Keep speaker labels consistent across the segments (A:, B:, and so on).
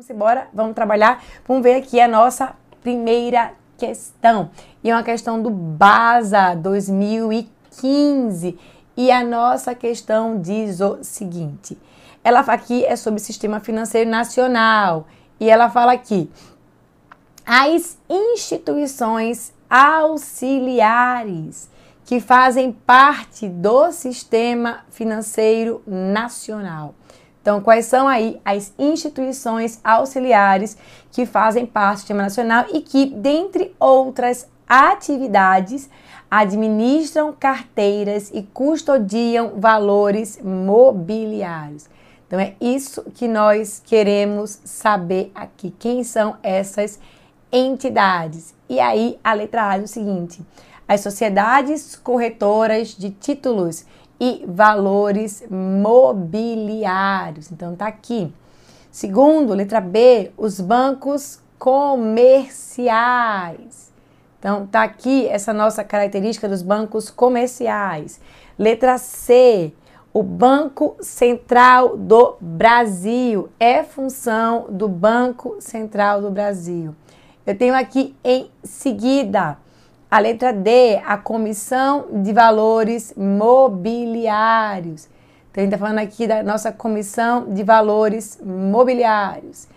A: Vamos embora, vamos trabalhar. Vamos ver aqui a nossa primeira questão. E é uma questão do BASA 2015. E a nossa questão diz o seguinte: ela aqui é sobre o sistema financeiro nacional. E ela fala aqui: as instituições auxiliares que fazem parte do sistema financeiro nacional. Então, quais são aí as instituições auxiliares que fazem parte do Sistema Nacional e que, dentre outras atividades, administram carteiras e custodiam valores mobiliários. Então, é isso que nós queremos saber aqui. Quem são essas entidades? E aí, a letra A é o seguinte: as sociedades corretoras de títulos e valores mobiliários. Então tá aqui. Segundo, letra B, os bancos comerciais. Então tá aqui essa nossa característica dos bancos comerciais. Letra C, o Banco Central do Brasil é função do Banco Central do Brasil. Eu tenho aqui em seguida a letra D, a Comissão de Valores Mobiliários. Então, a gente está falando aqui da nossa Comissão de Valores Mobiliários.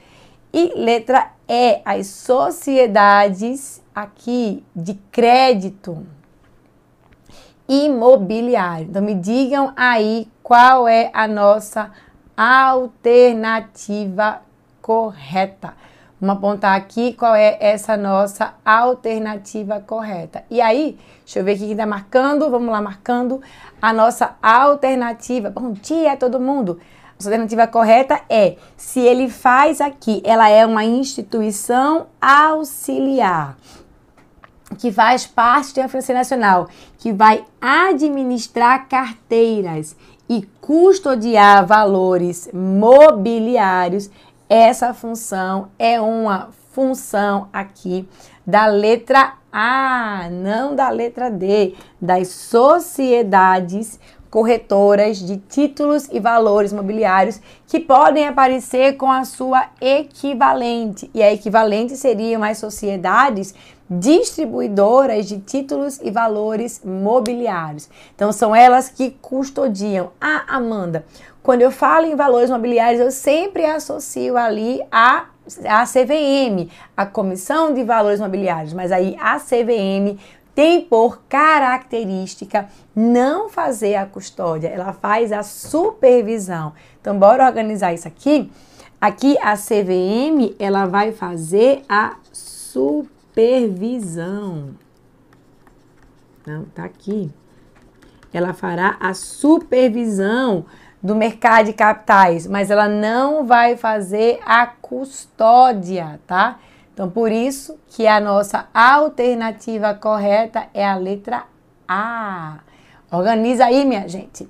A: E letra E, as sociedades aqui de crédito imobiliário. Então, me digam aí qual é a nossa alternativa correta. Vamos apontar aqui qual é essa nossa alternativa correta. E aí, deixa eu ver aqui quem está marcando. Vamos lá, marcando a nossa alternativa. Bom dia, todo mundo. A alternativa correta é se ele faz aqui, ela é uma instituição auxiliar que faz parte da Financeira Nacional, que vai administrar carteiras e custodiar valores mobiliários, essa função é uma função aqui da letra A, não da letra D, das sociedades corretoras de títulos e valores mobiliários que podem aparecer com a sua equivalente. E a equivalente seriam as sociedades distribuidoras de títulos e valores mobiliários. Então são elas que custodiam. Ah, Amanda, quando eu falo em valores mobiliários, eu sempre associo ali a a CVM, a Comissão de Valores Mobiliários, mas aí a CVM tem por característica não fazer a custódia, ela faz a supervisão. Então, bora organizar isso aqui. Aqui a CVM, ela vai fazer a supervisão. Não, tá aqui. Ela fará a supervisão do mercado de capitais, mas ela não vai fazer a custódia, tá? Então, por isso que a nossa alternativa correta é a letra A. Organiza aí, minha gente.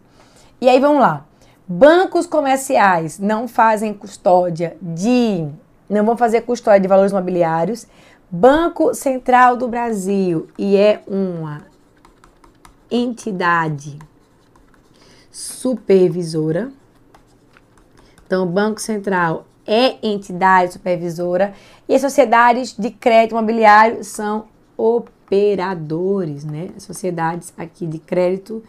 A: E aí, vamos lá. Bancos comerciais não fazem custódia de. Não vão fazer custódia de valores imobiliários. Banco Central do Brasil e é uma entidade supervisora. Então, o Banco Central é entidade supervisora e as sociedades de crédito imobiliário são operadores, né? As sociedades aqui de crédito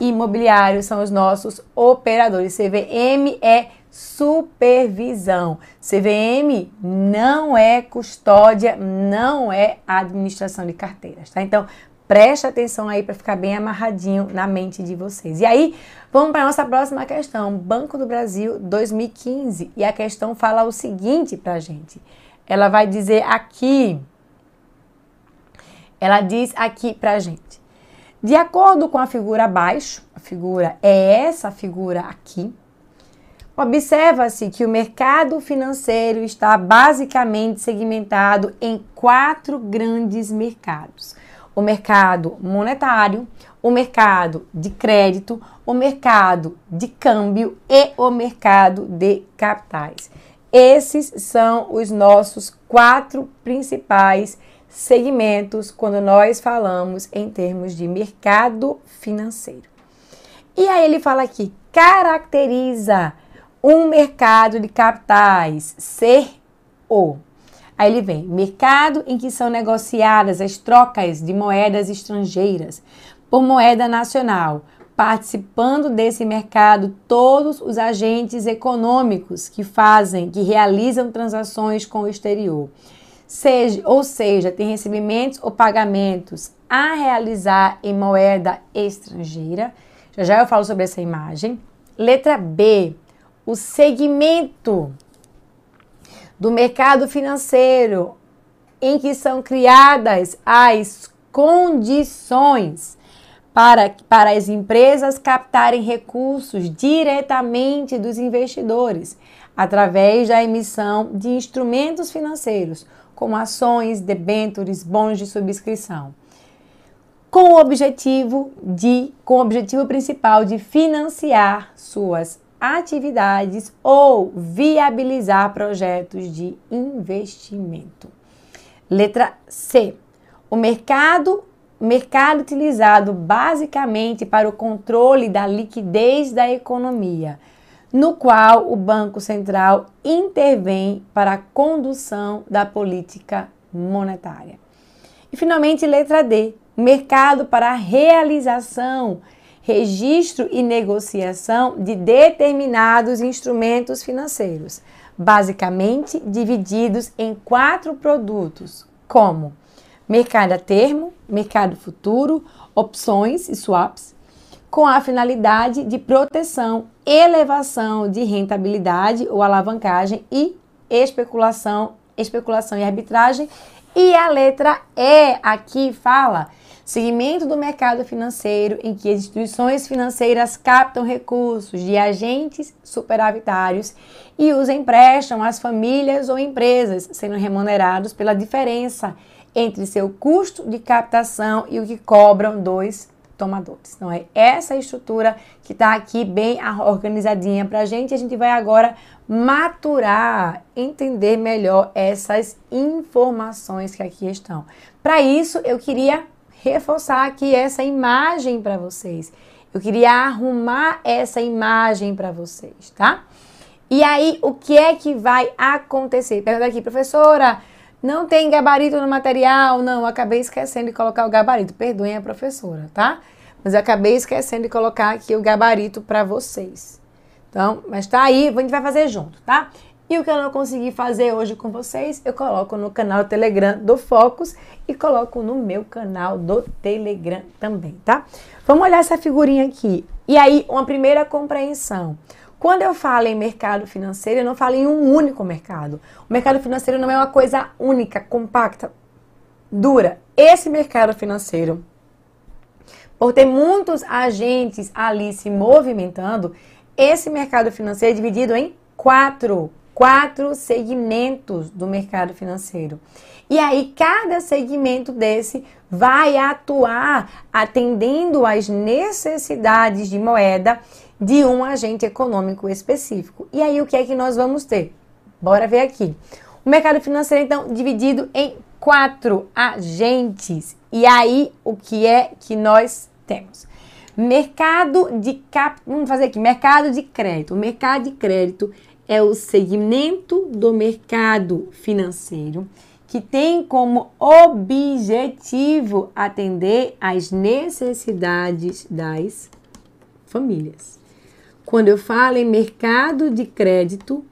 A: imobiliário são os nossos operadores. CVM é supervisão. CVM não é custódia, não é administração de carteiras, tá? Então, Preste atenção aí para ficar bem amarradinho na mente de vocês. E aí, vamos para a nossa próxima questão. Banco do Brasil 2015. E a questão fala o seguinte para gente. Ela vai dizer aqui. Ela diz aqui para gente. De acordo com a figura abaixo, a figura é essa figura aqui. Observa-se que o mercado financeiro está basicamente segmentado em quatro grandes mercados o mercado monetário, o mercado de crédito, o mercado de câmbio e o mercado de capitais. Esses são os nossos quatro principais segmentos quando nós falamos em termos de mercado financeiro. E aí ele fala aqui, caracteriza um mercado de capitais ser o. Aí ele vem, mercado em que são negociadas as trocas de moedas estrangeiras por moeda nacional, participando desse mercado todos os agentes econômicos que fazem, que realizam transações com o exterior. Seja, ou seja, tem recebimentos ou pagamentos a realizar em moeda estrangeira. Já já eu falo sobre essa imagem. Letra B, o segmento do mercado financeiro em que são criadas as condições para, para as empresas captarem recursos diretamente dos investidores através da emissão de instrumentos financeiros, como ações, debêntures, bons de subscrição, com o objetivo de com o objetivo principal de financiar suas atividades ou viabilizar projetos de investimento. Letra C. O mercado mercado utilizado basicamente para o controle da liquidez da economia, no qual o Banco Central intervém para a condução da política monetária. E finalmente, letra D, mercado para a realização registro e negociação de determinados instrumentos financeiros, basicamente divididos em quatro produtos, como mercado a termo, mercado futuro, opções e swaps, com a finalidade de proteção, elevação de rentabilidade ou alavancagem e especulação, especulação e arbitragem. E a letra E aqui fala segmento do mercado financeiro em que as instituições financeiras captam recursos de agentes superavitários e os emprestam às famílias ou empresas, sendo remunerados pela diferença entre seu custo de captação e o que cobram dos tomadores. Então é essa estrutura que está aqui bem organizadinha para a gente. A gente vai agora maturar, entender melhor essas informações que aqui estão. Para isso, eu queria reforçar aqui essa imagem para vocês. Eu queria arrumar essa imagem para vocês, tá? E aí, o que é que vai acontecer? Pergunta aqui, professora, não tem gabarito no material? Não, acabei esquecendo de colocar o gabarito. Perdoem a professora, tá? Mas acabei esquecendo de colocar aqui o gabarito para vocês. Então, mas tá aí, a gente vai fazer junto, tá? E o que eu não consegui fazer hoje com vocês, eu coloco no canal Telegram do Focus e coloco no meu canal do Telegram também, tá? Vamos olhar essa figurinha aqui. E aí, uma primeira compreensão. Quando eu falo em mercado financeiro, eu não falo em um único mercado. O mercado financeiro não é uma coisa única, compacta, dura. Esse mercado financeiro, por ter muitos agentes ali se movimentando, esse mercado financeiro é dividido em quatro quatro segmentos do mercado financeiro. E aí, cada segmento desse vai atuar atendendo às necessidades de moeda de um agente econômico específico. E aí, o que é que nós vamos ter? Bora ver aqui. O mercado financeiro, então, dividido em quatro agentes. E aí, o que é que nós temos? Mercado de cap... Vamos fazer aqui, mercado de crédito. O mercado de crédito é o segmento do mercado financeiro que tem como objetivo atender às necessidades das famílias. Quando eu falo em mercado de crédito,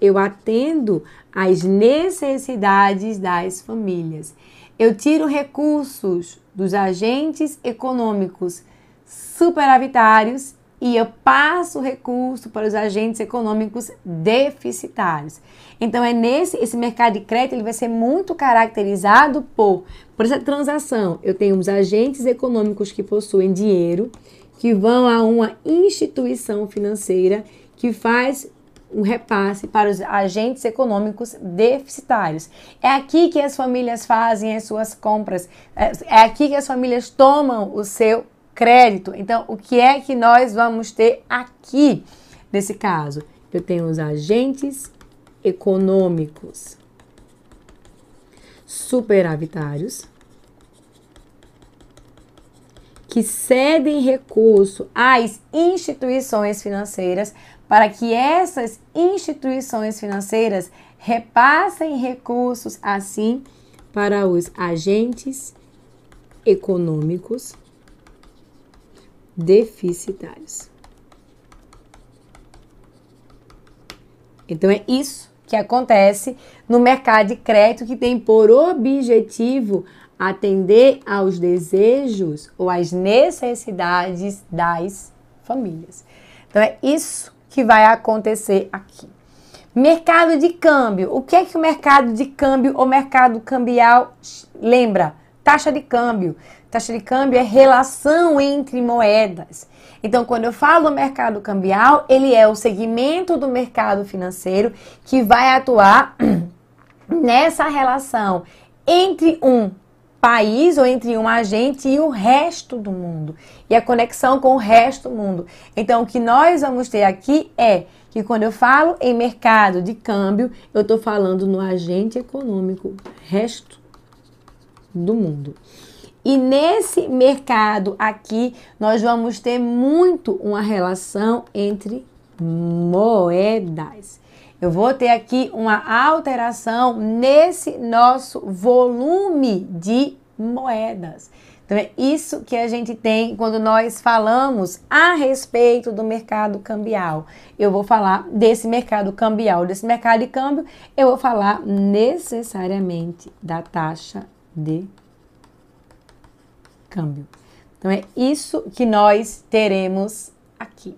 A: eu atendo às necessidades das famílias. Eu tiro recursos dos agentes econômicos superavitários e eu passo o recurso para os agentes econômicos deficitários. Então é nesse esse mercado de crédito ele vai ser muito caracterizado por por essa transação. Eu tenho os agentes econômicos que possuem dinheiro que vão a uma instituição financeira que faz um repasse para os agentes econômicos deficitários. É aqui que as famílias fazem as suas compras, é, é aqui que as famílias tomam o seu crédito. Então, o que é que nós vamos ter aqui nesse caso? Eu tenho os agentes econômicos superavitários que cedem recurso às instituições financeiras para que essas instituições financeiras repassem recursos assim para os agentes econômicos deficitários. Então é isso que acontece no mercado de crédito que tem por objetivo atender aos desejos ou às necessidades das famílias. Então é isso que vai acontecer aqui. Mercado de câmbio. O que é que o mercado de câmbio ou mercado cambial lembra? Taxa de câmbio. Taxa de câmbio é relação entre moedas. Então, quando eu falo do mercado cambial, ele é o segmento do mercado financeiro que vai atuar nessa relação entre um país ou entre um agente e o resto do mundo. E a conexão com o resto do mundo. Então, o que nós vamos ter aqui é que quando eu falo em mercado de câmbio, eu estou falando no agente econômico resto do mundo. E nesse mercado aqui, nós vamos ter muito uma relação entre moedas. Eu vou ter aqui uma alteração nesse nosso volume de moedas. Então é isso que a gente tem quando nós falamos a respeito do mercado cambial. Eu vou falar desse mercado cambial, desse mercado de câmbio, eu vou falar necessariamente da taxa de câmbio. Então é isso que nós teremos aqui.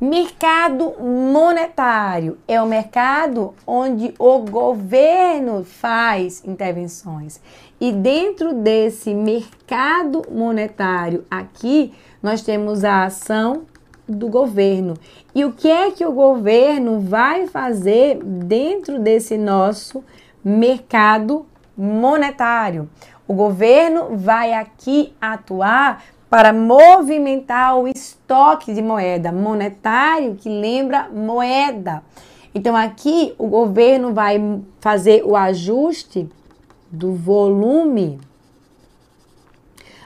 A: Mercado monetário é o mercado onde o governo faz intervenções. E dentro desse mercado monetário aqui, nós temos a ação do governo. E o que é que o governo vai fazer dentro desse nosso mercado monetário? O governo vai aqui atuar para movimentar o estoque de moeda monetário que lembra moeda. Então aqui o governo vai fazer o ajuste do volume,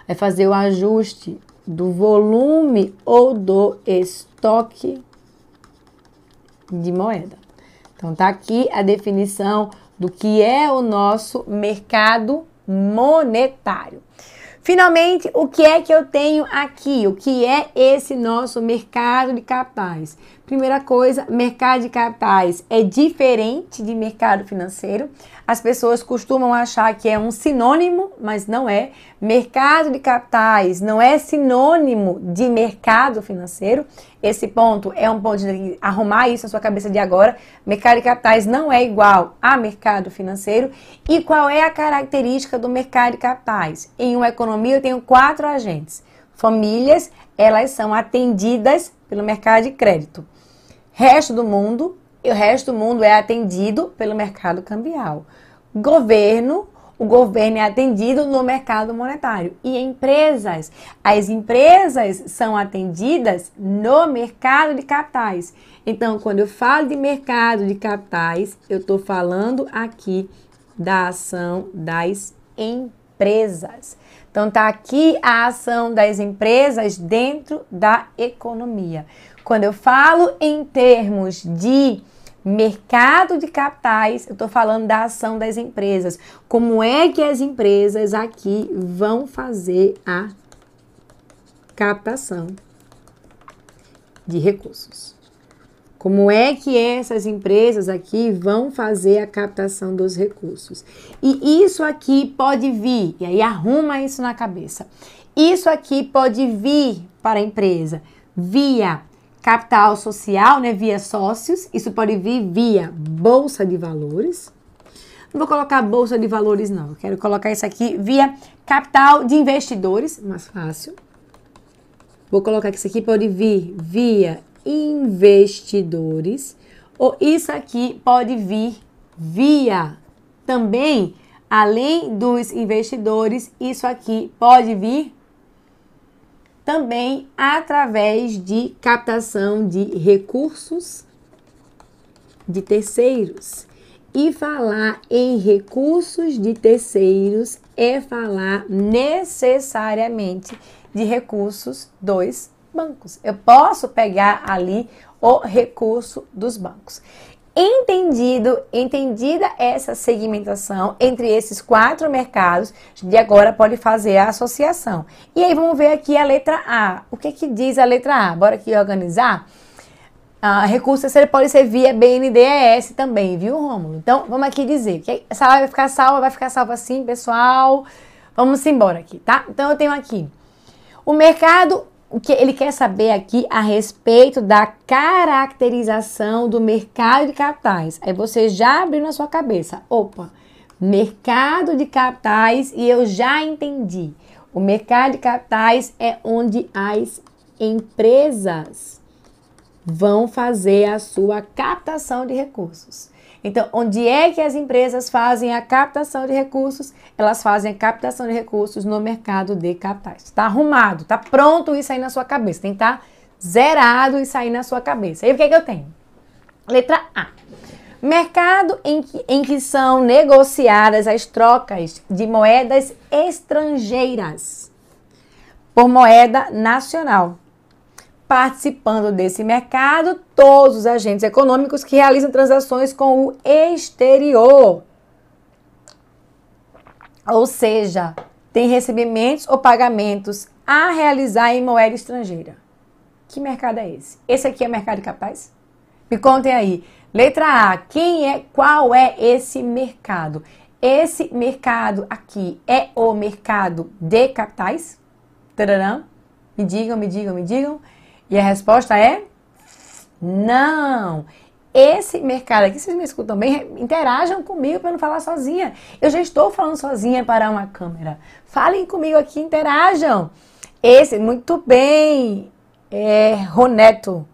A: vai fazer o ajuste do volume ou do estoque de moeda. Então tá aqui a definição do que é o nosso mercado monetário. Finalmente, o que é que eu tenho aqui? O que é esse nosso mercado de capitais? Primeira coisa, mercado de capitais é diferente de mercado financeiro. As pessoas costumam achar que é um sinônimo, mas não é. Mercado de capitais não é sinônimo de mercado financeiro. Esse ponto é um ponto de arrumar isso na sua cabeça de agora. Mercado de capitais não é igual a mercado financeiro. E qual é a característica do mercado de capitais? Em uma economia eu tenho quatro agentes. Famílias, elas são atendidas pelo mercado de crédito. Resto do mundo, o resto do mundo é atendido pelo mercado cambial. Governo, o governo é atendido no mercado monetário. E empresas, as empresas são atendidas no mercado de capitais. Então, quando eu falo de mercado de capitais, eu estou falando aqui da ação das empresas. Então, está aqui a ação das empresas dentro da economia. Quando eu falo em termos de mercado de capitais, eu estou falando da ação das empresas. Como é que as empresas aqui vão fazer a captação de recursos? Como é que essas empresas aqui vão fazer a captação dos recursos? E isso aqui pode vir, e aí arruma isso na cabeça. Isso aqui pode vir para a empresa via capital social, né, via sócios, isso pode vir via bolsa de valores. Não vou colocar bolsa de valores não, eu quero colocar isso aqui via capital de investidores, mais fácil. Vou colocar que isso aqui pode vir via investidores, ou isso aqui pode vir via também, além dos investidores, isso aqui pode vir também através de captação de recursos de terceiros. E falar em recursos de terceiros é falar necessariamente de recursos dos bancos. Eu posso pegar ali o recurso dos bancos. Entendido, entendida essa segmentação entre esses quatro mercados, de agora pode fazer a associação. E aí vamos ver aqui a letra A. O que que diz a letra A? Bora aqui organizar. Ah, recurso ele pode ser via BNDES também, viu, Rômulo? Então, vamos aqui dizer que essa aula vai ficar salva, vai ficar salva assim, pessoal. Vamos embora aqui, tá? Então, eu tenho aqui o mercado o que ele quer saber aqui a respeito da caracterização do mercado de capitais. Aí você já abriu na sua cabeça, opa, mercado de capitais e eu já entendi. O mercado de capitais é onde as empresas vão fazer a sua captação de recursos. Então, onde é que as empresas fazem a captação de recursos? Elas fazem a captação de recursos no mercado de capitais. Está arrumado, está pronto isso aí na sua cabeça. Tem que estar tá zerado isso aí na sua cabeça. E o que, é que eu tenho? Letra A. Mercado em que, em que são negociadas as trocas de moedas estrangeiras por moeda nacional participando desse mercado todos os agentes econômicos que realizam transações com o exterior. Ou seja, tem recebimentos ou pagamentos a realizar em moeda estrangeira. Que mercado é esse? Esse aqui é mercado de capitais? Me contem aí. Letra A, quem é, qual é esse mercado? Esse mercado aqui é o mercado de capitais? Tararam. Me digam, me digam, me digam. E a resposta é não. Esse mercado aqui, vocês me escutam bem, interajam comigo para não falar sozinha. Eu já estou falando sozinha para uma câmera. Falem comigo aqui, interajam. Esse, muito bem, é, Roneto.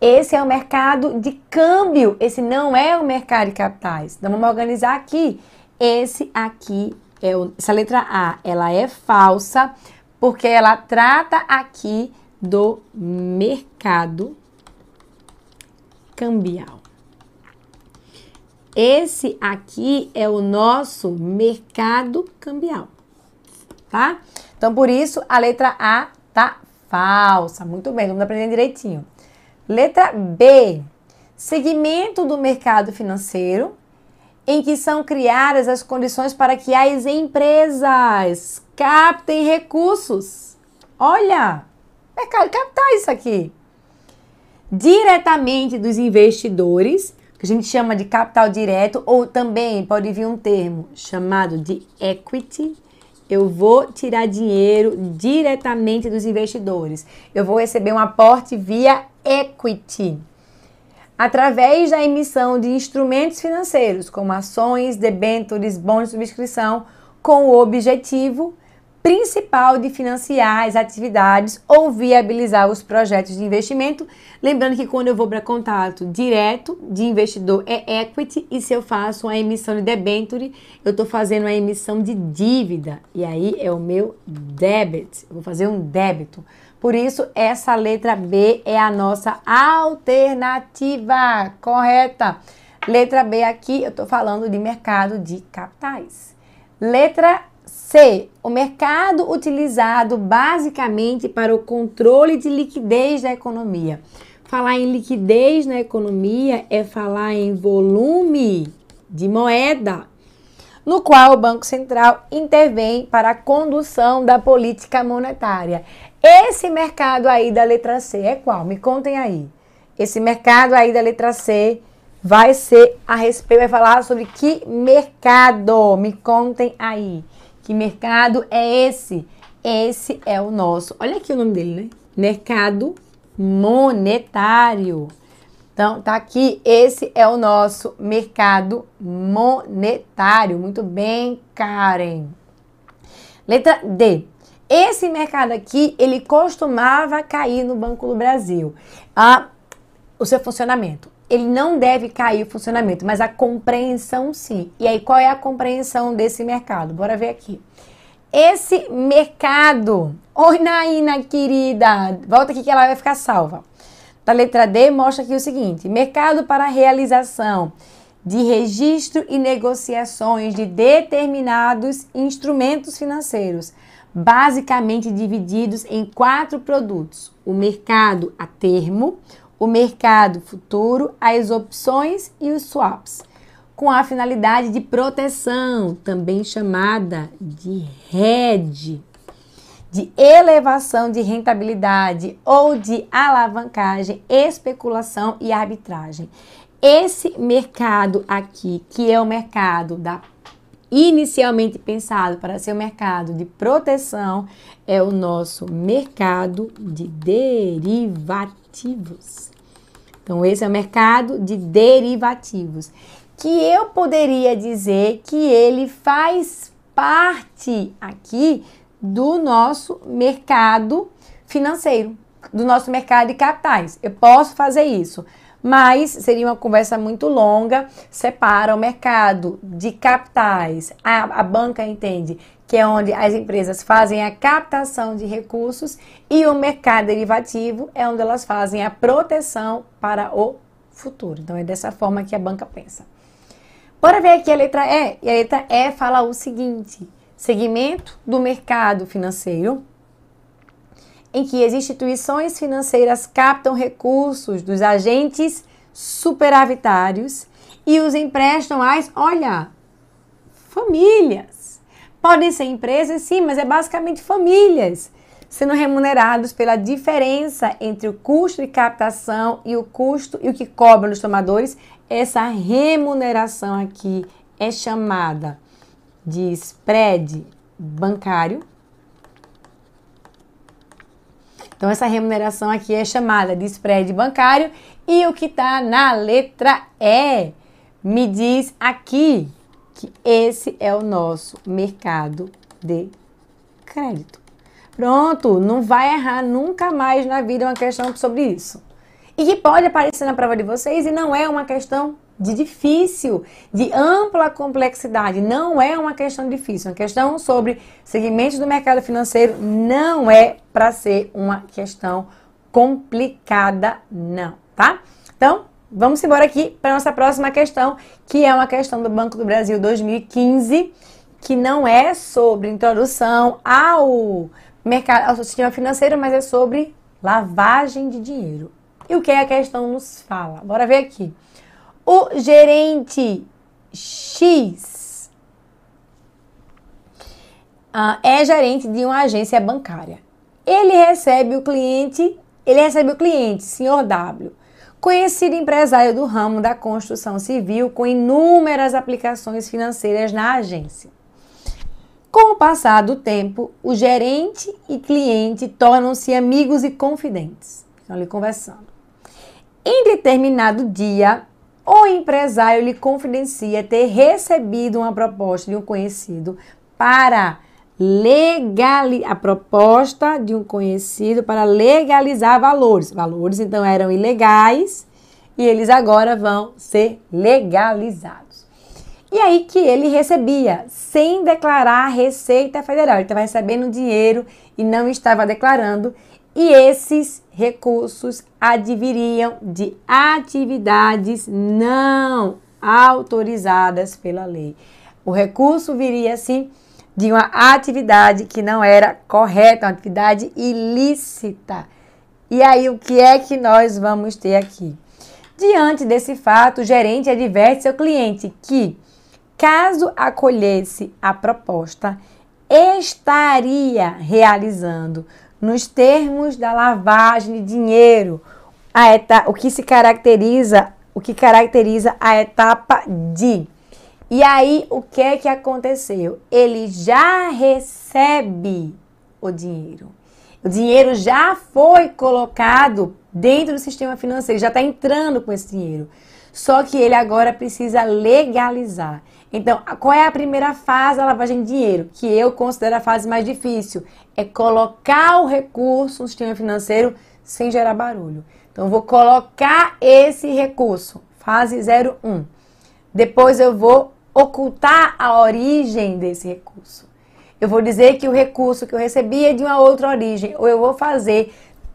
A: Esse é o mercado de câmbio. Esse não é o mercado de capitais. Então vamos organizar aqui. Esse aqui é o, essa letra A, ela é falsa porque ela trata aqui do mercado cambial. Esse aqui é o nosso mercado cambial, tá? Então, por isso, a letra A tá falsa. Muito bem, vamos aprender direitinho. Letra B. Segmento do mercado financeiro em que são criadas as condições para que as empresas captem recursos. Olha, Mercado de capitais isso aqui. Diretamente dos investidores, que a gente chama de capital direto, ou também pode vir um termo chamado de equity. Eu vou tirar dinheiro diretamente dos investidores. Eu vou receber um aporte via equity através da emissão de instrumentos financeiros, como ações, debêntures, bons de subscrição, com o objetivo principal de financiar as atividades ou viabilizar os projetos de investimento. Lembrando que quando eu vou para contato direto de investidor é equity e se eu faço uma emissão de debenture, eu estou fazendo uma emissão de dívida e aí é o meu debit. Eu vou fazer um débito. Por isso, essa letra B é a nossa alternativa correta. Letra B aqui, eu estou falando de mercado de capitais. Letra C. O mercado utilizado basicamente para o controle de liquidez da economia. Falar em liquidez na economia é falar em volume de moeda, no qual o Banco Central intervém para a condução da política monetária. Esse mercado aí da letra C é qual? Me contem aí. Esse mercado aí da letra C vai ser a respeito, vai falar sobre que mercado? Me contem aí. Que mercado é esse? Esse é o nosso. Olha aqui o nome dele, né? Mercado monetário. Então, tá aqui, esse é o nosso mercado monetário. Muito bem, Karen. Letra D. Esse mercado aqui, ele costumava cair no Banco do Brasil. Ah, o seu funcionamento ele não deve cair o funcionamento, mas a compreensão sim. E aí, qual é a compreensão desse mercado? Bora ver aqui. Esse mercado. Oi, Naina, querida. Volta aqui que ela vai ficar salva. Da letra D, mostra aqui o seguinte: mercado para realização de registro e negociações de determinados instrumentos financeiros, basicamente divididos em quatro produtos: o mercado a termo, o mercado futuro, as opções e os swaps, com a finalidade de proteção, também chamada de hedge, de elevação de rentabilidade ou de alavancagem, especulação e arbitragem. Esse mercado aqui, que é o mercado da inicialmente pensado para ser o mercado de proteção, é o nosso mercado de derivativos. Então, esse é o mercado de derivativos, que eu poderia dizer que ele faz parte aqui do nosso mercado financeiro, do nosso mercado de capitais. Eu posso fazer isso mas seria uma conversa muito longa. Separa o mercado de capitais, a, a banca entende que é onde as empresas fazem a captação de recursos, e o mercado derivativo é onde elas fazem a proteção para o futuro. Então é dessa forma que a banca pensa. Bora ver aqui a letra E. E a letra E fala o seguinte: segmento do mercado financeiro em que as instituições financeiras captam recursos dos agentes superavitários e os emprestam às, olha, famílias. Podem ser empresas, sim, mas é basicamente famílias, sendo remunerados pela diferença entre o custo de captação e o custo e o que cobram os tomadores. Essa remuneração aqui é chamada de spread bancário então, essa remuneração aqui é chamada de spread bancário e o que está na letra E me diz aqui que esse é o nosso mercado de crédito. Pronto, não vai errar nunca mais na vida uma questão sobre isso. E que pode aparecer na prova de vocês e não é uma questão de difícil, de ampla complexidade. Não é uma questão difícil. Uma questão sobre segmentos do mercado financeiro não é para ser uma questão complicada, não, tá? Então, vamos embora aqui para nossa próxima questão, que é uma questão do Banco do Brasil 2015, que não é sobre introdução ao mercado, ao sistema financeiro, mas é sobre lavagem de dinheiro. E o que a questão nos fala? Bora ver aqui. O gerente X uh, é gerente de uma agência bancária. Ele recebe o cliente, ele recebe o cliente, senhor W, conhecido empresário do ramo da construção civil com inúmeras aplicações financeiras na agência. Com o passar do tempo, o gerente e cliente tornam-se amigos e confidentes. Estão ali conversando. Em determinado dia, o empresário lhe confidencia ter recebido uma proposta de um conhecido para legalizar a proposta de um conhecido para legalizar valores. Valores então eram ilegais e eles agora vão ser legalizados. E aí que ele recebia sem declarar a Receita Federal. Ele estava recebendo dinheiro e não estava declarando e esses recursos adviriam de atividades não autorizadas pela lei. O recurso viria assim de uma atividade que não era correta, uma atividade ilícita. E aí o que é que nós vamos ter aqui? Diante desse fato, o gerente adverte seu cliente que, caso acolhesse a proposta, estaria realizando nos termos da lavagem de dinheiro, a etapa, o que se caracteriza, o que caracteriza a etapa de. E aí, o que é que aconteceu? Ele já recebe o dinheiro. O dinheiro já foi colocado dentro do sistema financeiro, já está entrando com esse dinheiro. Só que ele agora precisa legalizar. Então, qual é a primeira fase da lavagem de dinheiro? Que eu considero a fase mais difícil. É colocar o recurso no sistema financeiro sem gerar barulho. Então, vou colocar esse recurso, fase 01. Depois, eu vou ocultar a origem desse recurso. Eu vou dizer que o recurso que eu recebi é de uma outra origem. Ou eu vou fazer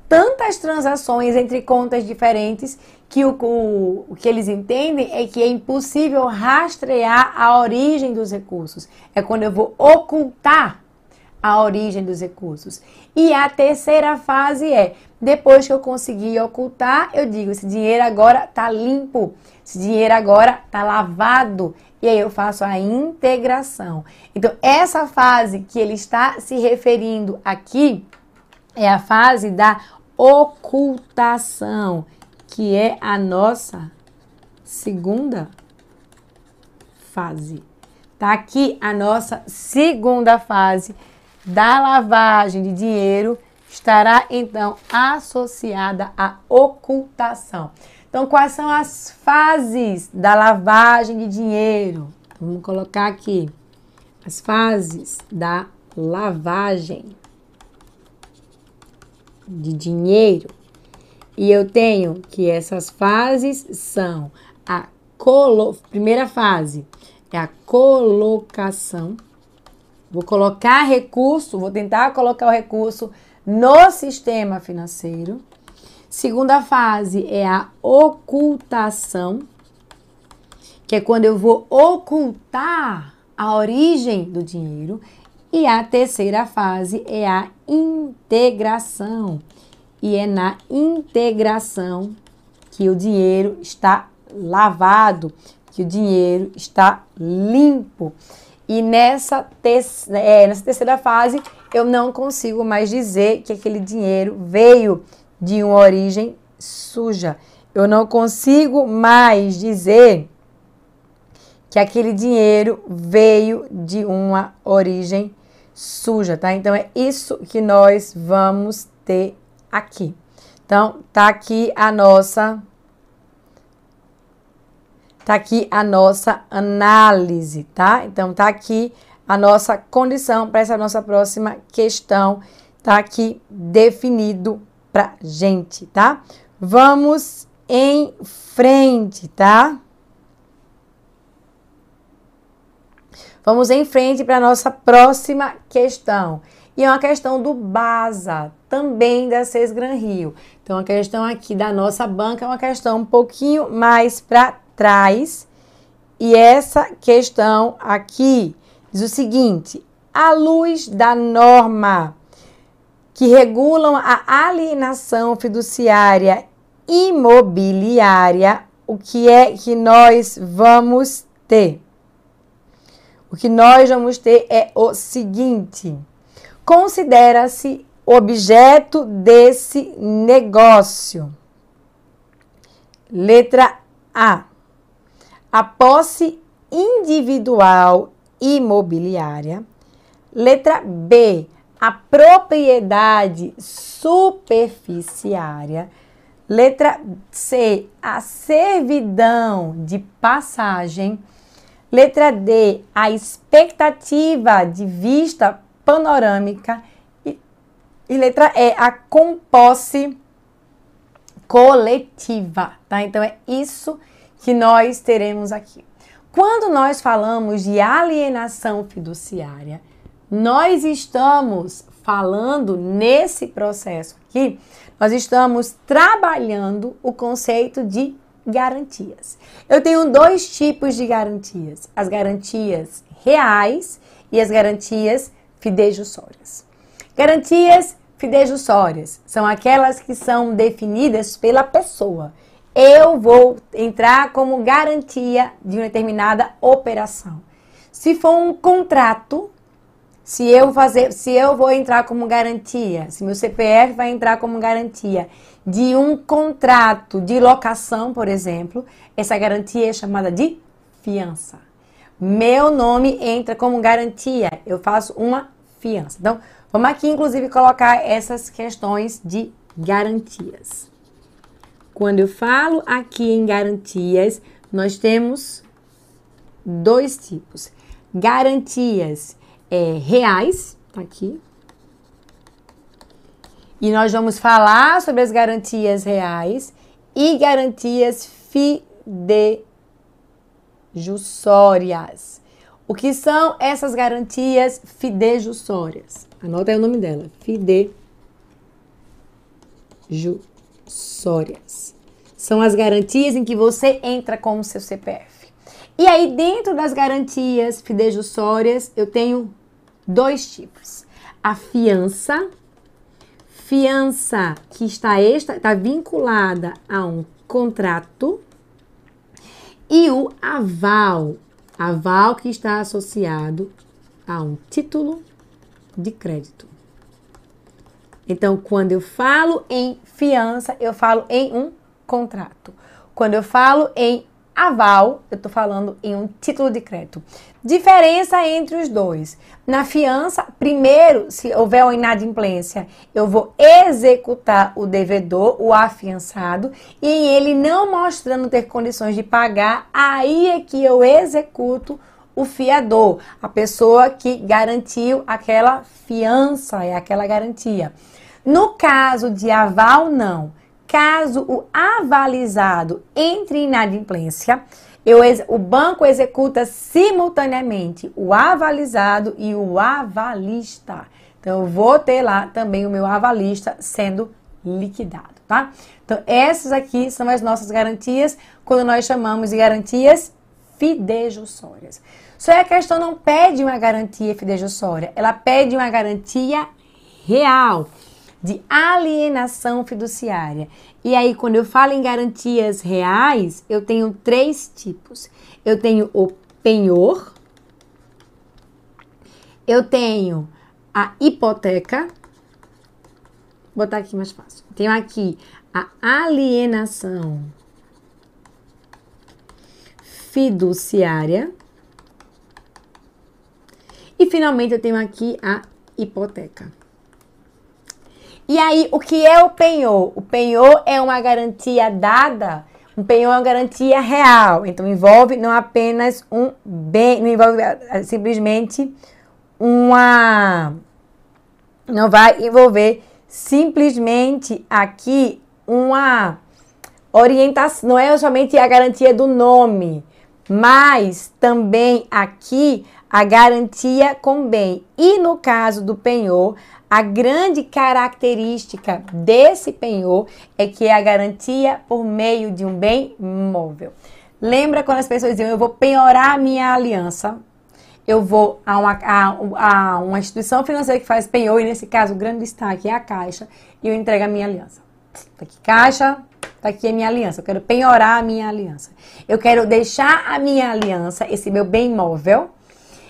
A: tantas transações entre contas diferentes que o, o, o, que eles entendem é que é impossível rastrear a origem dos recursos. É quando eu vou ocultar a origem dos recursos. E a terceira fase é, depois que eu conseguir ocultar, eu digo, esse dinheiro agora está limpo, esse dinheiro agora está lavado. E aí eu faço a integração. Então, essa fase que ele está se referindo aqui é a fase da ocultação, que é a nossa segunda fase. Tá aqui a nossa segunda fase da lavagem de dinheiro estará então associada à ocultação. Então, quais são as fases da lavagem de dinheiro? Vamos colocar aqui as fases da lavagem de dinheiro. E eu tenho que essas fases são a colo... primeira fase é a colocação. Vou colocar recurso, vou tentar colocar o recurso no sistema financeiro. Segunda fase é a ocultação, que é quando eu vou ocultar a origem do dinheiro. E a terceira fase é a integração. E é na integração que o dinheiro está lavado, que o dinheiro está limpo. E nessa, te é, nessa terceira fase, eu não consigo mais dizer que aquele dinheiro veio de uma origem suja. Eu não consigo mais dizer que aquele dinheiro veio de uma origem suja, tá? Então é isso que nós vamos ter aqui. Então, tá aqui a nossa tá aqui a nossa análise, tá? Então tá aqui a nossa condição para essa nossa próxima questão, tá aqui definido pra gente, tá? Vamos em frente, tá? Vamos em frente para a nossa próxima questão. E é uma questão do BASA, também da Seis Gran Rio. Então, a questão aqui da nossa banca é uma questão um pouquinho mais para trás. E essa questão aqui diz o seguinte: à luz da norma que regulam a alienação fiduciária imobiliária, o que é que nós vamos ter? O que nós vamos ter é o seguinte: considera-se objeto desse negócio. Letra A. A posse individual imobiliária. Letra B a propriedade superficiária. Letra C, a servidão de passagem. Letra D, a expectativa de vista panorâmica. E, e letra E, a composse coletiva, tá? Então é isso que nós teremos aqui. Quando nós falamos de alienação fiduciária, nós estamos falando nesse processo aqui, nós estamos trabalhando o conceito de garantias. Eu tenho dois tipos de garantias: as garantias reais e as garantias fidejussórias. Garantias fidejussórias são aquelas que são definidas pela pessoa. Eu vou entrar como garantia de uma determinada operação. Se for um contrato, se eu fazer, se eu vou entrar como garantia, se meu CPF vai entrar como garantia de um contrato de locação, por exemplo, essa garantia é chamada de fiança. Meu nome entra como garantia, eu faço uma fiança. Então, vamos aqui inclusive colocar essas questões de garantias. Quando eu falo aqui em garantias, nós temos dois tipos. Garantias é, reais, tá aqui. E nós vamos falar sobre as garantias reais e garantias fidejussórias. O que são essas garantias fidejussórias? Anota aí o nome dela, fidejussórias. São as garantias em que você entra com o seu CPF. E aí, dentro das garantias fidejussórias, eu tenho dois tipos. a fiança, fiança que está, está vinculada a um contrato, e o aval, aval que está associado a um título de crédito. Então, quando eu falo em fiança, eu falo em um contrato. Quando eu falo em aval, eu estou falando em um título de crédito. Diferença entre os dois. Na fiança, primeiro, se houver uma inadimplência, eu vou executar o devedor, o afiançado, e ele não mostrando ter condições de pagar, aí é que eu executo o fiador, a pessoa que garantiu aquela fiança, é aquela garantia. No caso de aval, não. Caso o avalizado entre em inadimplência, eu, o banco executa simultaneamente o avalizado e o avalista. Então, eu vou ter lá também o meu avalista sendo liquidado, tá? Então, essas aqui são as nossas garantias quando nós chamamos de garantias fidejussórias. Só é a questão não pede uma garantia fidejussória, ela pede uma garantia real de alienação fiduciária. E aí, quando eu falo em garantias reais, eu tenho três tipos. Eu tenho o penhor, eu tenho a hipoteca, vou botar aqui mais fácil. Tenho aqui a alienação fiduciária. E finalmente eu tenho aqui a hipoteca. E aí, o que é o penhor? O penhor é uma garantia dada, um penhor é uma garantia real. Então, envolve não apenas um bem, não envolve eh, simplesmente uma. Não vai envolver simplesmente aqui uma orientação, não é somente a garantia do nome, mas também aqui a garantia com bem. E no caso do penhor, a grande característica desse penhor é que é a garantia por meio de um bem móvel. Lembra quando as pessoas diziam, eu vou penhorar minha aliança, eu vou a uma, a, a uma instituição financeira que faz penhor, e nesse caso o grande destaque é a Caixa, e eu entrego a minha aliança. Tá aqui, Caixa, tá aqui a minha aliança, eu quero penhorar a minha aliança. Eu quero deixar a minha aliança, esse meu bem móvel,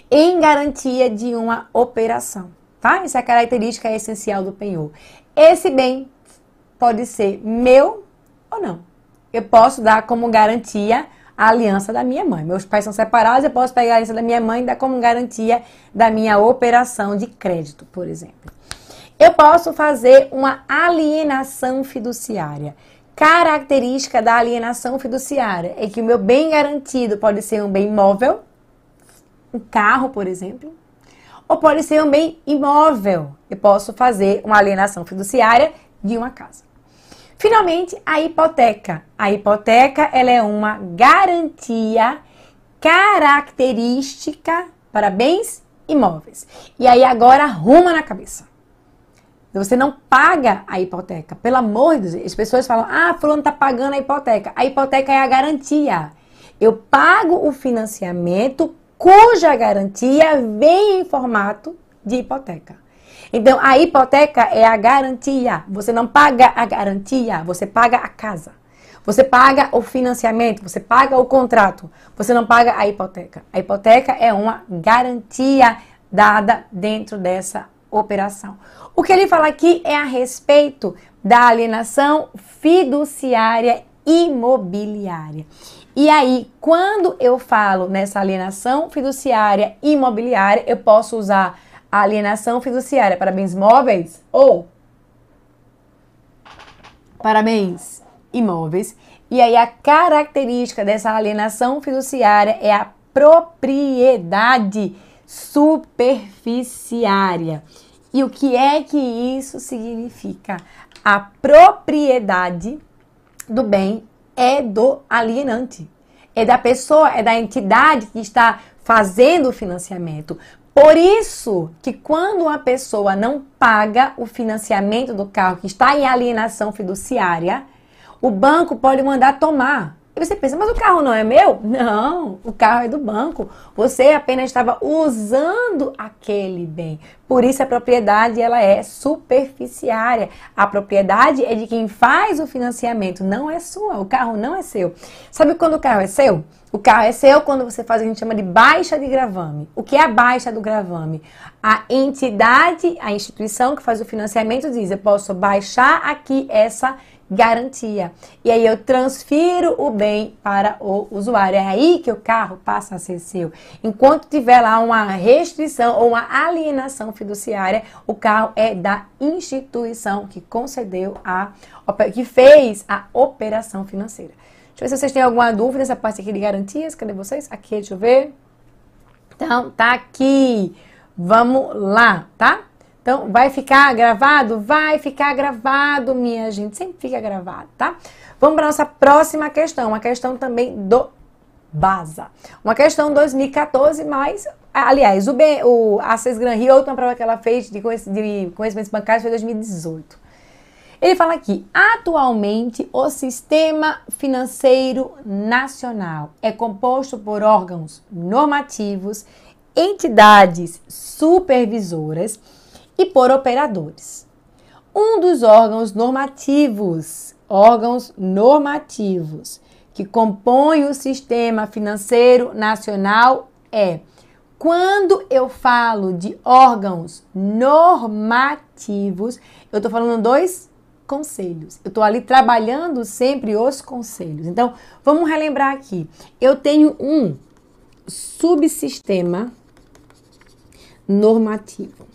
A: em garantia de uma operação tá? Essa é a característica essencial do penhor. Esse bem pode ser meu ou não. Eu posso dar como garantia a aliança da minha mãe. Meus pais são separados, eu posso pegar a aliança da minha mãe e dar como garantia da minha operação de crédito, por exemplo. Eu posso fazer uma alienação fiduciária. Característica da alienação fiduciária é que o meu bem garantido pode ser um bem móvel, um carro, por exemplo, ou pode ser um bem imóvel. Eu posso fazer uma alienação fiduciária de uma casa. Finalmente, a hipoteca. A hipoteca ela é uma garantia característica para bens imóveis. E aí agora arruma na cabeça. Você não paga a hipoteca. Pelo amor de Deus. As pessoas falam, ah, fulano está pagando a hipoteca. A hipoteca é a garantia. Eu pago o financiamento cuja garantia vem em formato de hipoteca. Então, a hipoteca é a garantia. Você não paga a garantia, você paga a casa. Você paga o financiamento, você paga o contrato, você não paga a hipoteca. A hipoteca é uma garantia dada dentro dessa operação. O que ele fala aqui é a respeito da alienação fiduciária imobiliária. E aí, quando eu falo nessa alienação fiduciária imobiliária, eu posso usar alienação fiduciária para bens móveis ou para bens imóveis. E aí, a característica dessa alienação fiduciária é a propriedade superficiária. E o que é que isso significa? A propriedade do bem é do alienante. É da pessoa, é da entidade que está fazendo o financiamento. Por isso que quando uma pessoa não paga o financiamento do carro que está em alienação fiduciária, o banco pode mandar tomar. E você pensa, mas o carro não é meu? Não, o carro é do banco. Você apenas estava usando aquele bem. Por isso a propriedade ela é superficiária. A propriedade é de quem faz o financiamento, não é sua. O carro não é seu. Sabe quando o carro é seu? O carro é seu quando você faz o que a gente chama de baixa de gravame. O que é a baixa do gravame? A entidade, a instituição que faz o financiamento diz: eu posso baixar aqui essa garantia. E aí eu transfiro o bem para o usuário. É aí que o carro passa a ser seu. Enquanto tiver lá uma restrição ou uma alienação fiduciária, o carro é da instituição que concedeu a que fez a operação financeira. Deixa eu ver se vocês têm alguma dúvida nessa parte aqui de garantias. Cadê vocês? Aqui, deixa eu ver. Então, tá aqui. Vamos lá, tá? Então, vai ficar gravado? Vai ficar gravado, minha gente. Sempre fica gravado, tá? Vamos para nossa próxima questão. Uma questão também do BASA. Uma questão 2014, mas, aliás, o, B, o Access Grand Rio, a última prova que ela fez de, de conhecimentos bancários foi 2018. Ele fala aqui: atualmente o sistema financeiro nacional é composto por órgãos normativos, entidades supervisoras e por operadores. Um dos órgãos normativos, órgãos normativos que compõem o sistema financeiro nacional é quando eu falo de órgãos normativos, eu estou falando dois conselhos. Eu estou ali trabalhando sempre os conselhos. Então, vamos relembrar aqui. Eu tenho um subsistema normativo.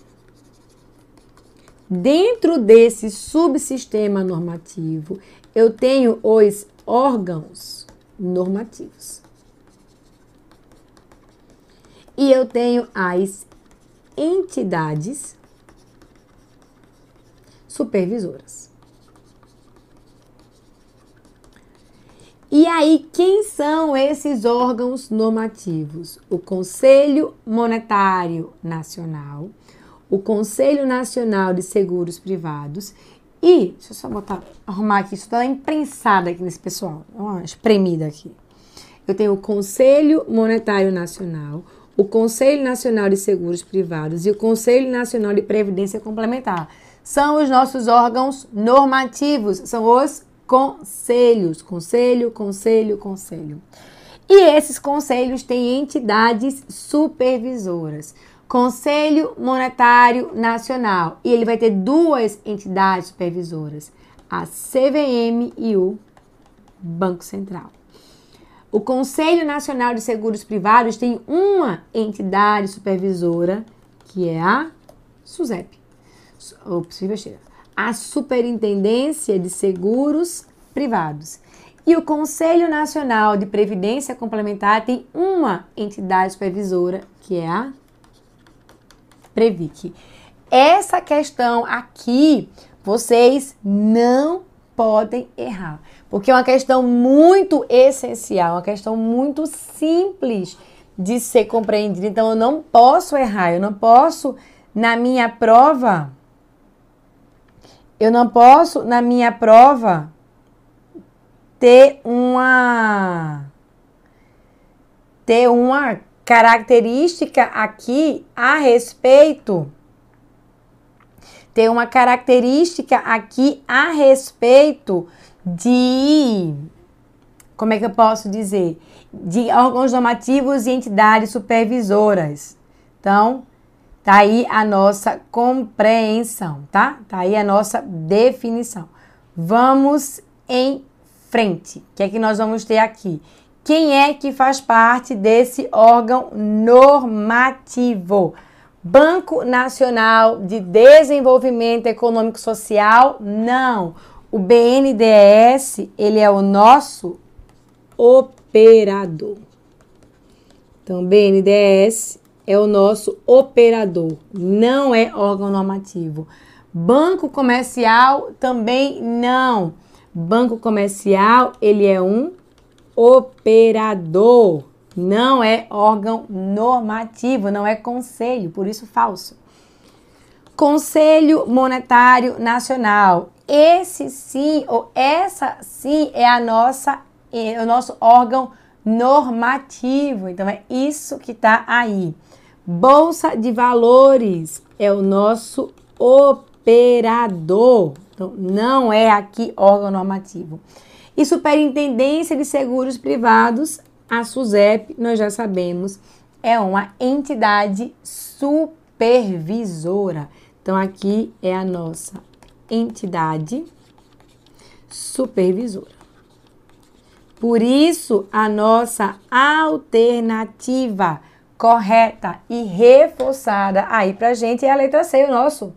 A: Dentro desse subsistema normativo, eu tenho os órgãos normativos. E eu tenho as entidades supervisoras. E aí, quem são esses órgãos normativos? O Conselho Monetário Nacional, o Conselho Nacional de Seguros Privados e, deixa eu só botar, arrumar aqui, isso está imprensado aqui nesse pessoal, uma espremida aqui. Eu tenho o Conselho Monetário Nacional, o Conselho Nacional de Seguros Privados e o Conselho Nacional de Previdência Complementar. São os nossos órgãos normativos, são os conselhos. Conselho, conselho, conselho. E esses conselhos têm entidades supervisoras. Conselho Monetário Nacional. E ele vai ter duas entidades supervisoras, a CVM e o Banco Central. O Conselho Nacional de Seguros Privados tem uma entidade supervisora, que é a SUSEP. Ops, a Superintendência de Seguros Privados. E o Conselho Nacional de Previdência Complementar tem uma entidade supervisora, que é a Previc. Essa questão aqui, vocês não podem errar, porque é uma questão muito essencial, uma questão muito simples de ser compreendida. Então, eu não posso errar, eu não posso, na minha prova, eu não posso, na minha prova, ter uma ter uma característica aqui a respeito tem uma característica aqui a respeito de como é que eu posso dizer? De órgãos normativos e entidades supervisoras. Então, tá aí a nossa compreensão, tá? Tá aí a nossa definição. Vamos em frente. O que é que nós vamos ter aqui? Quem é que faz parte desse órgão normativo? Banco Nacional de Desenvolvimento Econômico Social? Não. O BNDES, ele é o nosso operador. Então, BNDES é o nosso operador, não é órgão normativo. Banco comercial também não. Banco comercial, ele é um operador, não é órgão normativo, não é conselho, por isso falso. Conselho Monetário Nacional. Esse sim, ou essa sim, é a nossa é o nosso órgão normativo. Então é isso que está aí. Bolsa de Valores é o nosso operador. Então, não é aqui órgão normativo. E Superintendência de Seguros Privados, a SUSEP, nós já sabemos, é uma entidade supervisora. Então, aqui é a nossa entidade supervisora. Por isso, a nossa alternativa correta e reforçada aí pra gente é a letra C, o nosso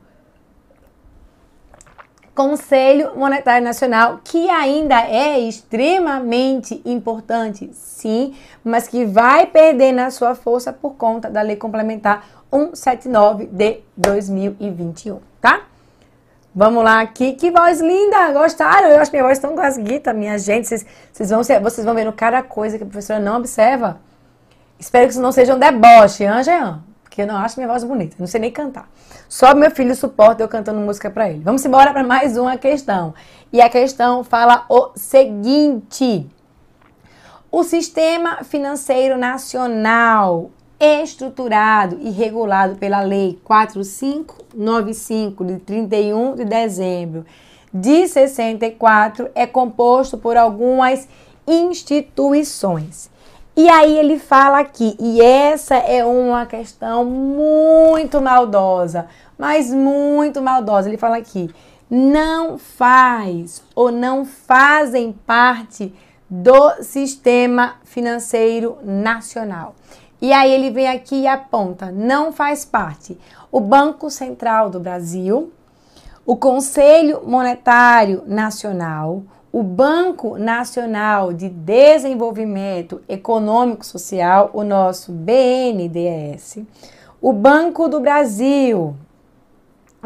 A: Conselho Monetário Nacional, que ainda é extremamente importante, sim, mas que vai perder na sua força por conta da Lei Complementar 179 de 2021, tá? Vamos lá aqui. Que voz linda! Gostaram? Eu acho que minha voz tão gasguita, minha gente. Vocês, vão, vocês vão vendo cada coisa que a professora não observa. Espero que isso não seja um deboche, hein, Jean? Porque eu não acho minha voz bonita. Não sei nem cantar. Só meu filho suporta eu cantando música para ele. Vamos embora para mais uma questão. E a questão fala o seguinte: O sistema financeiro nacional estruturado e regulado pela Lei 4595 de 31 de dezembro de 64 é composto por algumas instituições. E aí ele fala aqui, e essa é uma questão muito maldosa, mas muito maldosa. Ele fala aqui: não faz ou não fazem parte do sistema financeiro nacional. E aí ele vem aqui e aponta: não faz parte o Banco Central do Brasil, o Conselho Monetário Nacional, o Banco Nacional de Desenvolvimento Econômico Social, o nosso BNDES, o Banco do Brasil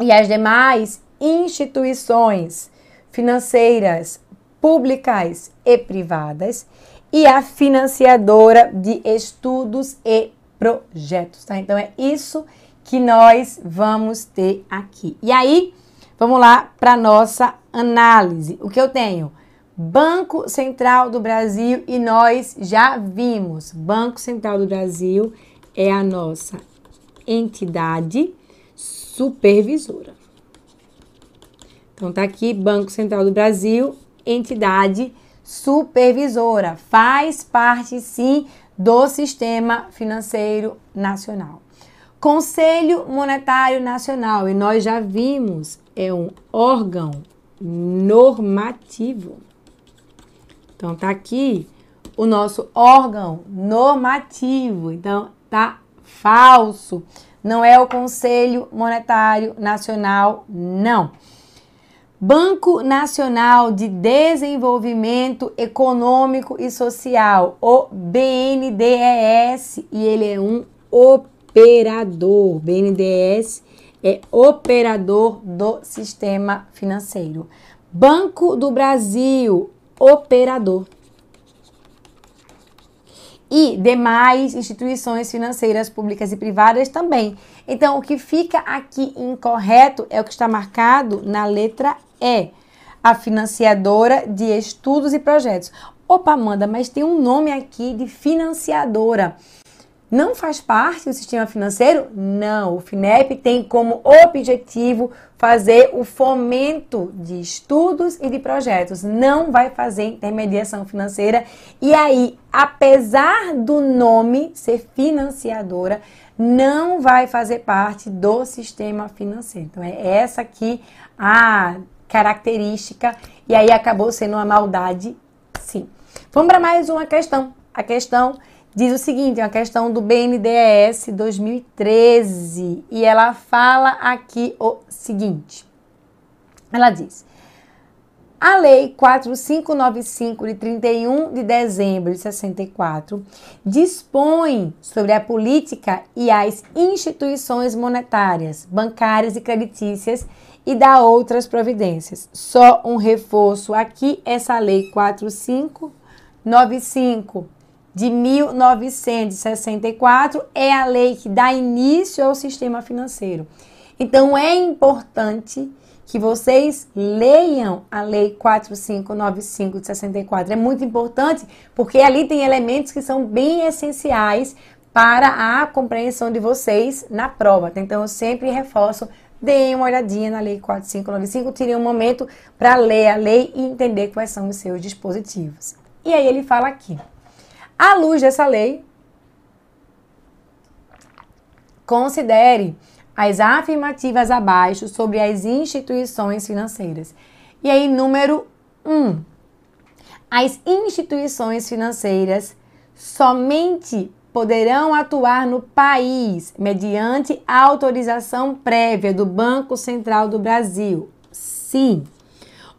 A: e as demais instituições financeiras públicas e privadas e a financiadora de estudos e projetos, tá? Então é isso que nós vamos ter aqui. E aí, vamos lá para nossa análise. O que eu tenho? Banco Central do Brasil e nós já vimos. Banco Central do Brasil é a nossa entidade supervisora. Então tá aqui Banco Central do Brasil, entidade supervisora faz parte sim do sistema financeiro nacional. Conselho Monetário Nacional, e nós já vimos, é um órgão normativo. Então tá aqui o nosso órgão normativo. Então tá falso. Não é o Conselho Monetário Nacional, não. Banco Nacional de Desenvolvimento Econômico e Social, o BNDES, e ele é um operador. BNDES é operador do sistema financeiro. Banco do Brasil, operador. E demais instituições financeiras públicas e privadas também. Então, o que fica aqui incorreto é o que está marcado na letra é a financiadora de estudos e projetos. Opa, Amanda, mas tem um nome aqui de financiadora. Não faz parte do sistema financeiro? Não. O FINEP tem como objetivo fazer o fomento de estudos e de projetos. Não vai fazer intermediação financeira. E aí, apesar do nome ser financiadora, não vai fazer parte do sistema financeiro. Então, é essa aqui a característica e aí acabou sendo uma maldade, sim. Vamos para mais uma questão. A questão diz o seguinte, é uma questão do BNDES 2013 e ela fala aqui o seguinte. Ela diz: a Lei 4595 de 31 de dezembro de 64 dispõe sobre a política e as instituições monetárias, bancárias e creditícias e dá outras providências. Só um reforço aqui, essa lei 4595 de 1964 é a lei que dá início ao sistema financeiro. Então é importante que vocês leiam a Lei 4595 de 64. É muito importante porque ali tem elementos que são bem essenciais para a compreensão de vocês na prova. Então, eu sempre reforço deem uma olhadinha na Lei 4595, tirem um momento para ler a lei e entender quais são os seus dispositivos. E aí ele fala aqui: à luz dessa lei, considere as afirmativas abaixo sobre as instituições financeiras. E aí, número 1. Um, as instituições financeiras somente poderão atuar no país mediante autorização prévia do Banco Central do Brasil. Sim.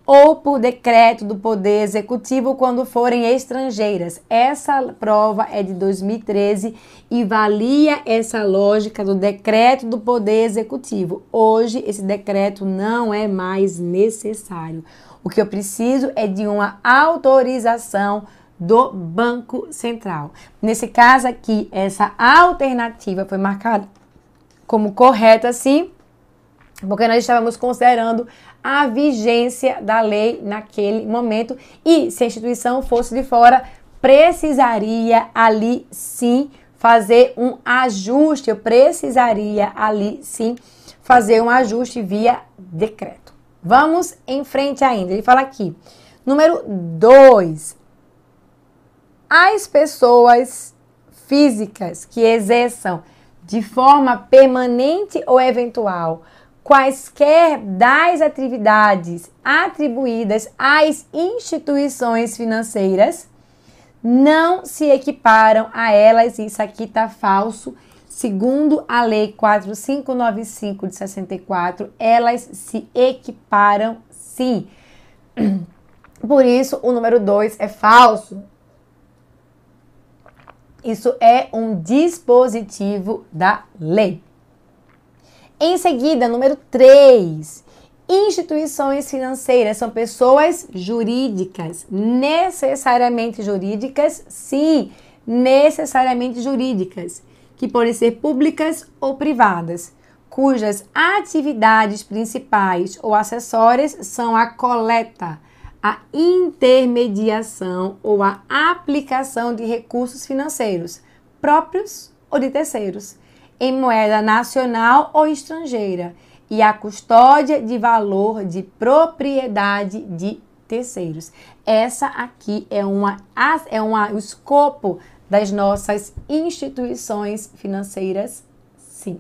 A: Ou por decreto do Poder Executivo quando forem estrangeiras. Essa prova é de 2013 e valia essa lógica do decreto do Poder Executivo. Hoje, esse decreto não é mais necessário. O que eu preciso é de uma autorização do Banco Central. Nesse caso aqui, essa alternativa foi marcada como correta, sim, porque nós estávamos considerando a vigência da lei naquele momento e se a instituição fosse de fora, precisaria ali sim fazer um ajuste, eu precisaria ali sim fazer um ajuste via decreto. Vamos em frente ainda. Ele fala aqui, número 2, as pessoas físicas que exerçam de forma permanente ou eventual quaisquer das atividades atribuídas às instituições financeiras não se equiparam a elas, isso aqui está falso. Segundo a Lei 4595 de 64, elas se equiparam sim. Por isso, o número 2 é falso. Isso é um dispositivo da lei. Em seguida, número 3. Instituições financeiras. São pessoas jurídicas, necessariamente jurídicas, sim, necessariamente jurídicas, que podem ser públicas ou privadas, cujas atividades principais ou acessórias são a coleta, a intermediação ou a aplicação de recursos financeiros, próprios ou de terceiros, em moeda nacional ou estrangeira, e a custódia de valor de propriedade de terceiros. Essa aqui é uma é uma, o escopo das nossas instituições financeiras, sim.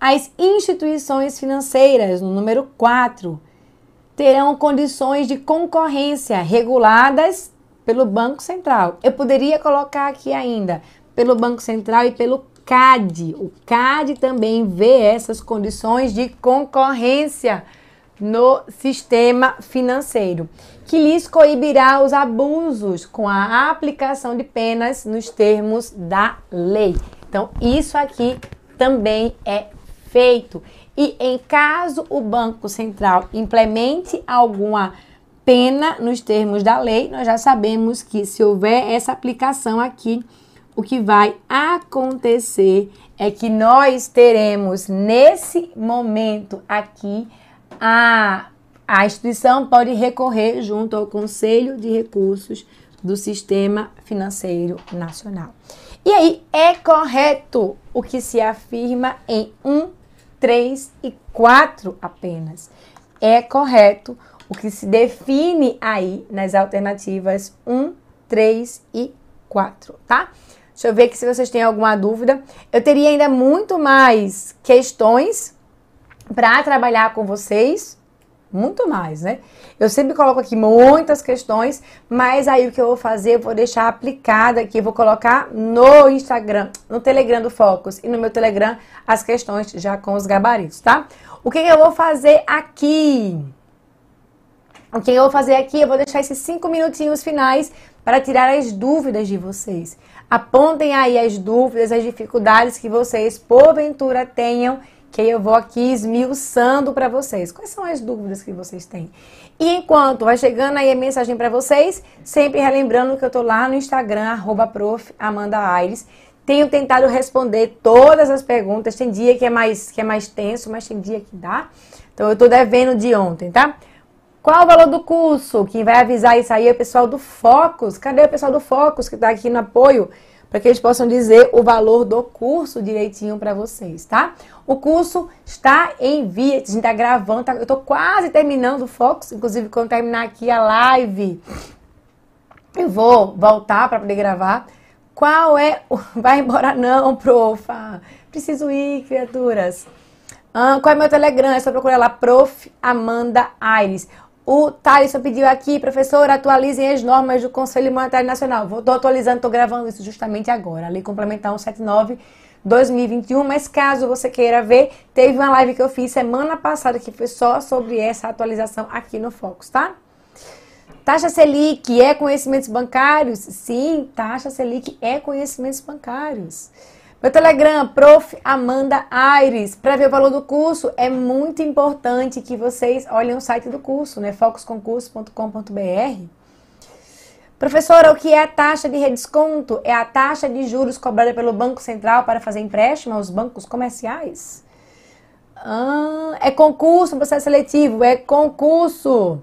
A: As instituições financeiras, no número 4, terão condições de concorrência reguladas pelo Banco Central. Eu poderia colocar aqui ainda pelo Banco Central e pelo CAD. O CAD também vê essas condições de concorrência no sistema financeiro, que lhes coibirá os abusos com a aplicação de penas nos termos da lei. Então, isso aqui também é feito. E em caso o Banco Central implemente alguma pena nos termos da lei, nós já sabemos que se houver essa aplicação aqui, o que vai acontecer é que nós teremos nesse momento aqui a a instituição pode recorrer junto ao Conselho de Recursos do Sistema Financeiro Nacional. E aí é correto o que se afirma em um 3 e 4 apenas. É correto o que se define aí nas alternativas 1, 3 e 4, tá? Deixa eu ver aqui se vocês têm alguma dúvida. Eu teria ainda muito mais questões para trabalhar com vocês, muito mais, né? Eu sempre coloco aqui muitas questões, mas aí o que eu vou fazer, eu vou deixar aplicado aqui, vou colocar no Instagram, no Telegram do Focus e no meu Telegram as questões já com os gabaritos, tá? O que eu vou fazer aqui? O que eu vou fazer aqui? Eu vou deixar esses cinco minutinhos finais para tirar as dúvidas de vocês. Apontem aí as dúvidas, as dificuldades que vocês porventura tenham que eu vou aqui esmiuçando para vocês. Quais são as dúvidas que vocês têm? E enquanto vai chegando aí a mensagem para vocês, sempre relembrando que eu tô lá no Instagram, arroba. Tenho tentado responder todas as perguntas. Tem dia que é mais, que é mais tenso, mas tem dia que dá. Então eu tô devendo de ontem, tá? Qual o valor do curso? Quem vai avisar isso aí é o pessoal do Focus. Cadê o pessoal do Focus que está aqui no apoio? Para que eles possam dizer o valor do curso direitinho para vocês, tá? O curso está em via, a gente está gravando, tá? eu estou quase terminando o Focus, inclusive quando terminar aqui a live, eu vou voltar para poder gravar. Qual é. Vai embora, não, profa. Preciso ir, criaturas. Ah, qual é meu Telegram? É só procurar lá, Prof. Amanda Aires. O Thaleson pediu aqui, professor, atualizem as normas do Conselho Monetário Nacional. Estou atualizando, estou gravando isso justamente agora. A Lei Complementar 179 2021, mas caso você queira ver, teve uma live que eu fiz semana passada que foi só sobre essa atualização aqui no Focus, tá? Taxa Selic é conhecimentos bancários? Sim, taxa Selic é conhecimentos bancários. Meu Telegram, Prof. Amanda Aires. Para ver o valor do curso, é muito importante que vocês olhem o site do curso, né? focusconcurso.com.br. Professora, o que é a taxa de redesconto? É a taxa de juros cobrada pelo Banco Central para fazer empréstimo aos bancos comerciais? Ah, é concurso, processo seletivo, é concurso.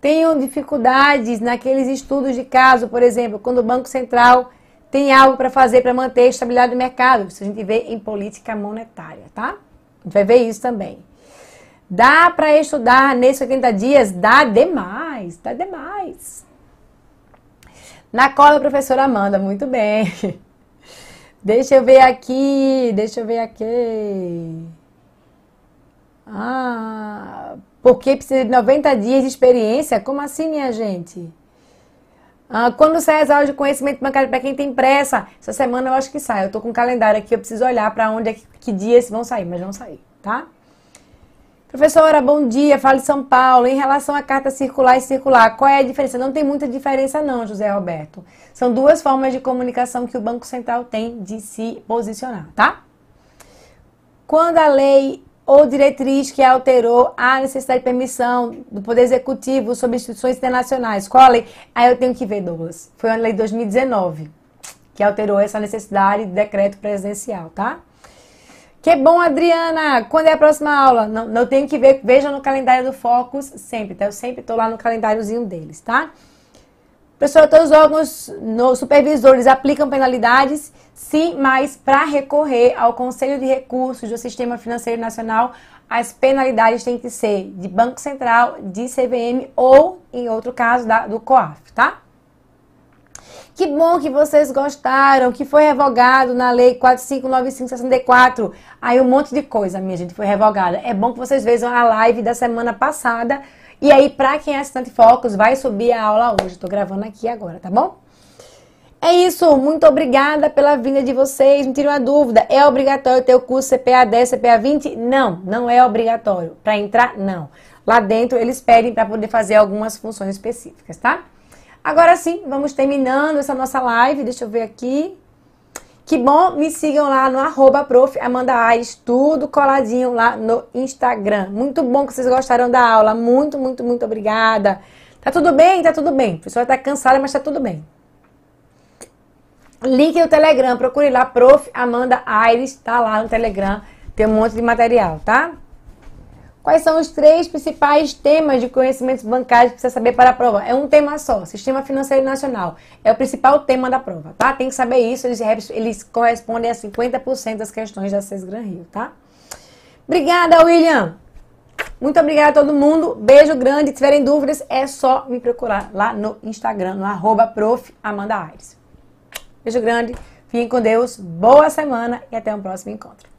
A: Tenho dificuldades naqueles estudos de caso, por exemplo, quando o Banco Central tem algo para fazer para manter a estabilidade do mercado. Isso a gente vê em política monetária, tá? A gente vai ver isso também. Dá para estudar nesses 80 dias? Dá demais, dá demais. Na cola, professora Amanda, muito bem. Deixa eu ver aqui, deixa eu ver aqui. Ah, porque precisa de 90 dias de experiência? Como assim, minha gente? Ah, quando sai as aulas de conhecimento bancário para quem tem pressa? Essa semana eu acho que sai. Eu tô com o calendário aqui, eu preciso olhar para onde é que, que dias vão sair, mas vão sair, tá? Professora, bom dia. Fala de São Paulo. Em relação à carta circular e circular, qual é a diferença? Não tem muita diferença, não, José Roberto. São duas formas de comunicação que o Banco Central tem de se posicionar, tá? Quando a lei ou diretriz que alterou a necessidade de permissão do Poder Executivo sobre instituições internacionais. Qual a lei? Aí eu tenho que ver, Douglas. Foi a lei de 2019 que alterou essa necessidade de decreto presidencial, tá? Que bom, Adriana! Quando é a próxima aula? Não, não tenho que ver, veja no calendário do Focus sempre, tá? Eu sempre estou lá no calendáriozinho deles, tá? Professora, todos os órgãos no, supervisores aplicam penalidades? Sim, mas para recorrer ao Conselho de Recursos do Sistema Financeiro Nacional, as penalidades têm que ser de Banco Central, de CVM ou, em outro caso, da, do COAF, tá? Que bom que vocês gostaram, que foi revogado na Lei 459564. Aí um monte de coisa, minha gente, foi revogada. É bom que vocês vejam a live da semana passada e aí, para quem é assistente Focus, vai subir a aula hoje. Estou gravando aqui agora, tá bom? É isso, muito obrigada pela vinda de vocês. Me tire uma dúvida: é obrigatório ter o curso CPA 10, CPA 20? Não, não é obrigatório. Para entrar, não. Lá dentro eles pedem para poder fazer algumas funções específicas, tá? Agora sim, vamos terminando essa nossa live. Deixa eu ver aqui. Que bom, me sigam lá no arroba prof. Amanda Aires, tudo coladinho lá no Instagram. Muito bom que vocês gostaram da aula. Muito, muito, muito obrigada. Tá tudo bem? Tá tudo bem. A pessoa tá cansada, mas tá tudo bem. Link no Telegram, procure lá, prof. Amanda Aires, tá lá no Telegram. Tem um monte de material, tá? Quais são os três principais temas de conhecimentos bancários que precisa saber para a prova? É um tema só, Sistema Financeiro Nacional. É o principal tema da prova, tá? Tem que saber isso, eles, eles correspondem a 50% das questões da Sesgran Rio, tá? Obrigada, William! Muito obrigada a todo mundo. Beijo grande. Se tiverem dúvidas, é só me procurar lá no Instagram, no arroba. Beijo grande. Fiquem com Deus. Boa semana e até o próximo encontro.